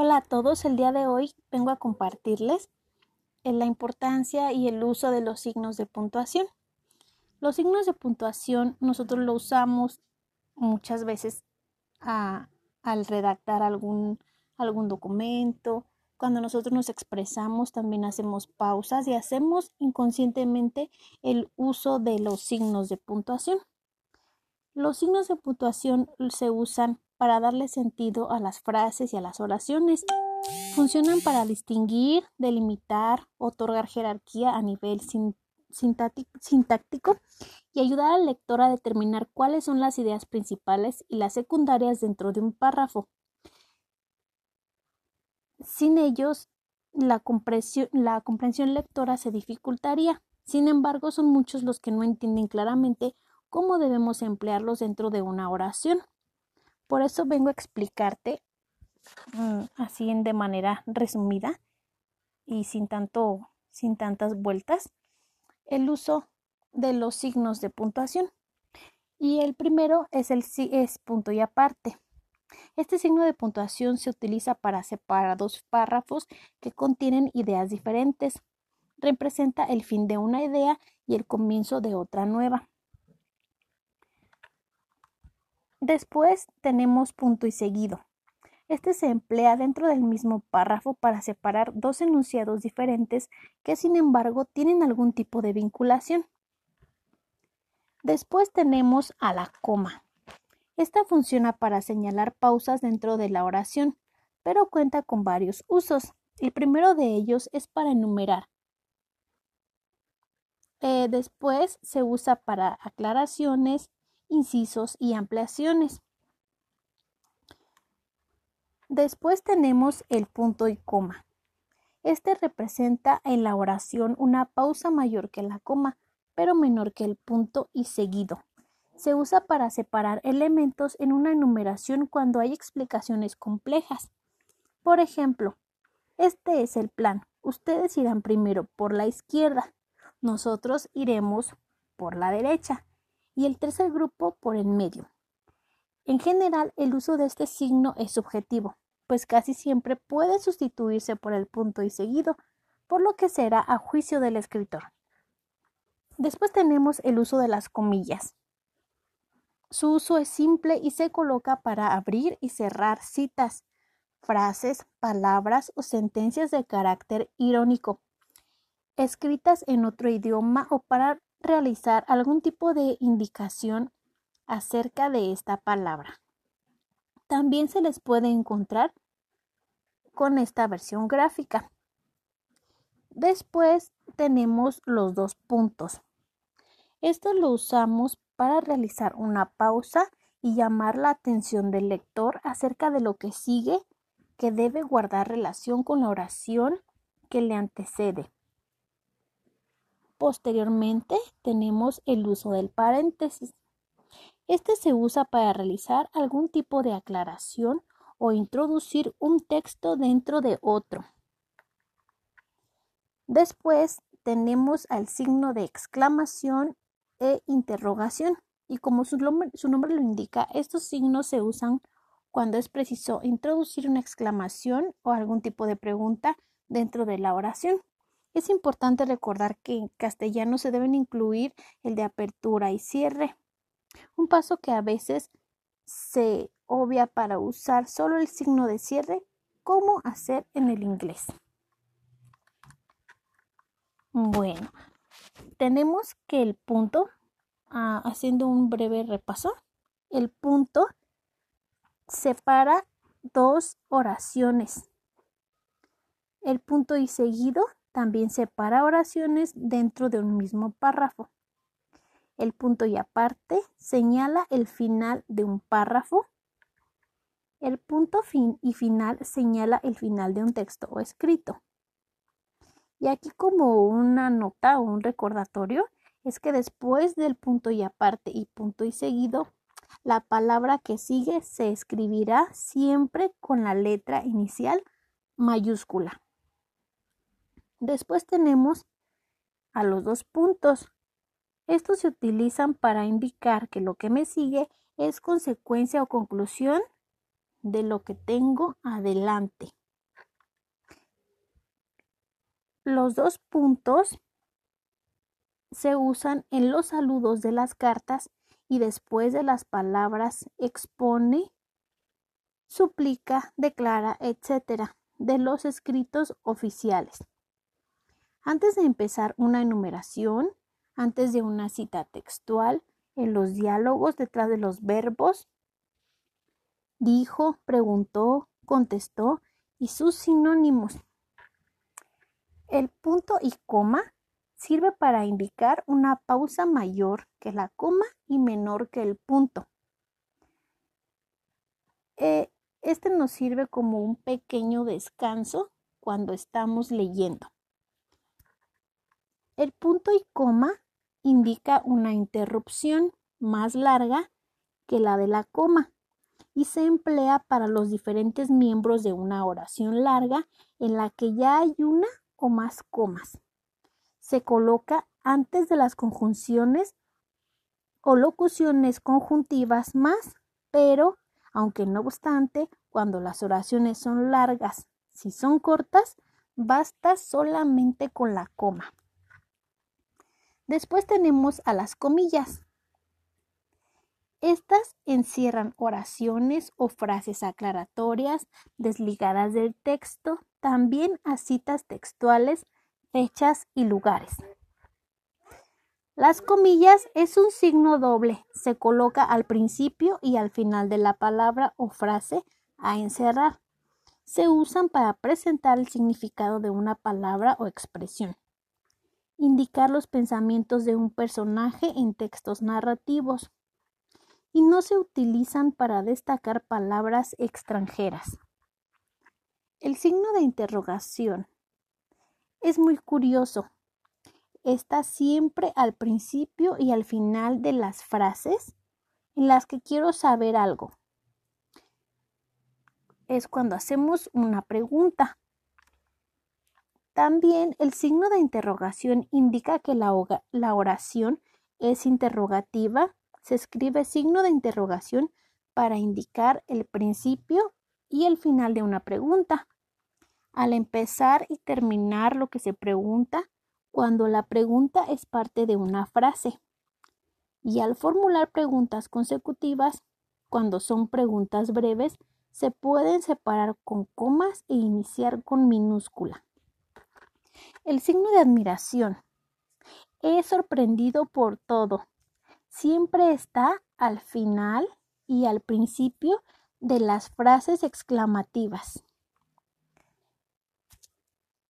Hola a todos, el día de hoy vengo a compartirles eh, la importancia y el uso de los signos de puntuación. Los signos de puntuación nosotros lo usamos muchas veces al redactar algún, algún documento. Cuando nosotros nos expresamos también hacemos pausas y hacemos inconscientemente el uso de los signos de puntuación. Los signos de puntuación se usan para darle sentido a las frases y a las oraciones. Funcionan para distinguir, delimitar, otorgar jerarquía a nivel sintáctico y ayudar al lector a determinar cuáles son las ideas principales y las secundarias dentro de un párrafo. Sin ellos, la comprensión, lectora se dificultaría. Sin embargo, son muchos los que no entienden claramente cómo debemos emplearlos dentro de una oración. Por eso vengo a explicarte mm, así de manera resumida y sin tanto sin tantas vueltas el uso de los signos de puntuación. Y el primero es el es punto y aparte. Este signo de puntuación se utiliza para separar dos párrafos que contienen ideas diferentes. Representa el fin de una idea y el comienzo de otra nueva. Después tenemos punto y seguido. Este se emplea dentro del mismo párrafo para separar dos enunciados diferentes que sin embargo tienen algún tipo de vinculación. Después tenemos a la coma. Esta funciona para señalar pausas dentro de la oración, pero cuenta con varios usos. El primero de ellos es para enumerar. Eh, después se usa para aclaraciones, incisos y ampliaciones. Después tenemos el punto y coma. Este representa en la oración una pausa mayor que la coma, pero menor que el punto y seguido. Se usa para separar elementos en una enumeración cuando hay explicaciones complejas. Por ejemplo, este es el plan. Ustedes irán primero por la izquierda, nosotros iremos por la derecha y el tercer grupo por el medio. En general, el uso de este signo es subjetivo, pues casi siempre puede sustituirse por el punto y seguido, por lo que será a juicio del escritor. Después tenemos el uso de las comillas. Su uso es simple y se coloca para abrir y cerrar citas, frases, palabras o sentencias de carácter irónico, escritas en otro idioma o para realizar algún tipo de indicación acerca de esta palabra. También se les puede encontrar con esta versión gráfica. Después tenemos los dos puntos. Esto lo usamos para realizar una pausa y llamar la atención del lector acerca de lo que sigue que debe guardar relación con la oración que le antecede. Posteriormente tenemos el uso del paréntesis. Este se usa para realizar algún tipo de aclaración o introducir un texto dentro de otro. Después tenemos al signo de exclamación e interrogación. Y como su nombre, su nombre, lo indica, estos signos se usan cuando es preciso introducir una exclamación o algún tipo de pregunta dentro de la oración. Es importante recordar que en castellano se deben incluir el de apertura y cierre, un paso que a veces se obvia para usar solo el signo de cierre, como hacer en el inglés. Bueno, tenemos que el punto, ah, haciendo un breve repaso, el punto separa dos oraciones. El punto y seguido también separa oraciones dentro de un mismo párrafo. El punto y aparte señala el final de un párrafo. El punto fin y final señala el final de un texto o escrito. Y aquí como una nota o un recordatorio es que después del punto y aparte y punto y seguido, la palabra que sigue se escribirá siempre con la letra inicial mayúscula. Después tenemos a los dos puntos. Estos se utilizan para indicar que lo que me sigue es consecuencia o conclusión de lo que tengo adelante. Los dos puntos se usan en los saludos de las cartas y después de las palabras expone, suplica, declara, etc. de los escritos oficiales. Antes de empezar una enumeración, antes de una cita textual, en los diálogos detrás de los verbos, dijo, preguntó, contestó y sus sinónimos. El punto y coma sirve para indicar una pausa mayor que la coma y menor que el punto. Eh, este nos sirve como un pequeño descanso cuando estamos leyendo. El punto y coma indica una interrupción más larga que la de la coma y se emplea para los diferentes miembros de una oración larga en la que ya hay una o más comas. Se coloca antes de las conjunciones o locuciones conjuntivas más, pero, aunque no obstante, cuando las oraciones son largas, si son cortas, basta solamente con la coma. Después tenemos a las comillas. Estas encierran oraciones o frases aclaratorias desligadas del texto, también a citas textuales, fechas y lugares. Las comillas es un signo doble, se coloca al principio y al final de la palabra o frase a encerrar. Se usan para presentar el significado de una palabra o expresión indicar los pensamientos de un personaje en textos narrativos y no se utilizan para destacar palabras extranjeras. El signo de interrogación es muy curioso. Está siempre al principio y al final de las frases en las que quiero saber algo. Es cuando hacemos una pregunta. También el signo de interrogación indica que la, oración es interrogativa. Se escribe signo de interrogación para indicar el principio y el final de una pregunta. Al empezar y terminar lo que se pregunta, cuando la pregunta es parte de una frase. Y al formular preguntas consecutivas, cuando son preguntas breves, se pueden separar con comas e iniciar con minúscula. El signo de admiración. Es sorprendido por todo. Siempre está al final y al principio de las frases exclamativas.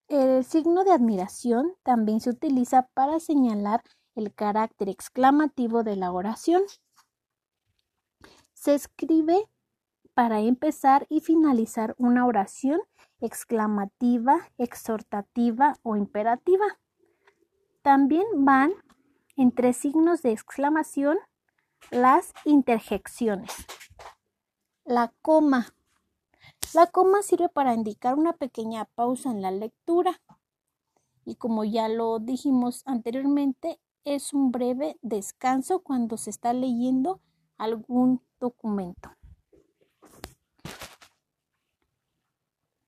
El signo de admiración también se utiliza para señalar el carácter exclamativo de la oración. Se escribe para empezar y finalizar una oración exclamativa, exhortativa o imperativa. También van entre signos de exclamación las interjecciones. La coma. La coma sirve para indicar una pequeña pausa en la lectura y como ya lo dijimos anteriormente, es un breve descanso cuando se está leyendo algún documento.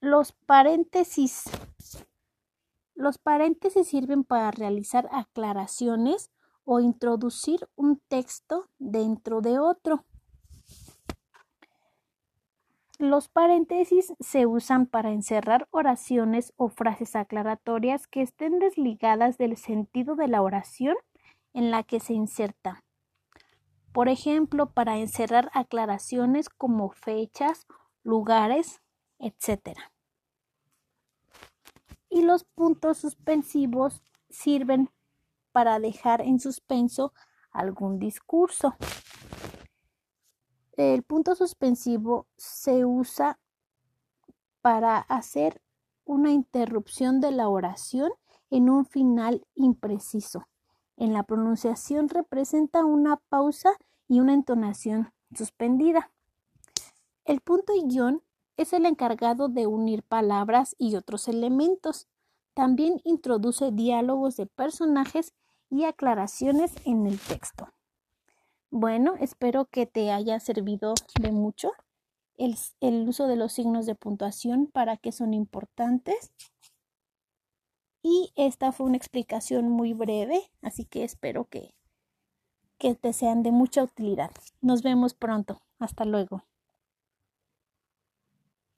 Los paréntesis. Los paréntesis sirven para realizar aclaraciones o introducir un texto dentro de otro. Los paréntesis se usan para encerrar oraciones o frases aclaratorias que estén desligadas del sentido de la oración en la que se inserta. Por ejemplo, para encerrar aclaraciones como fechas, lugares, etc. Y los puntos suspensivos sirven para dejar en suspenso algún discurso. El punto suspensivo se usa para hacer una interrupción de la oración en un final impreciso. En la pronunciación representa una pausa y una entonación suspendida. El punto y guion es el encargado de unir palabras y otros elementos. También introduce diálogos de personajes y aclaraciones en el texto. Bueno, espero que te haya servido de mucho el, uso de los signos de puntuación, para qué son importantes Y esta fue una explicación muy breve, así que espero que, que te sean de mucha utilidad. Nos vemos pronto. Hasta luego.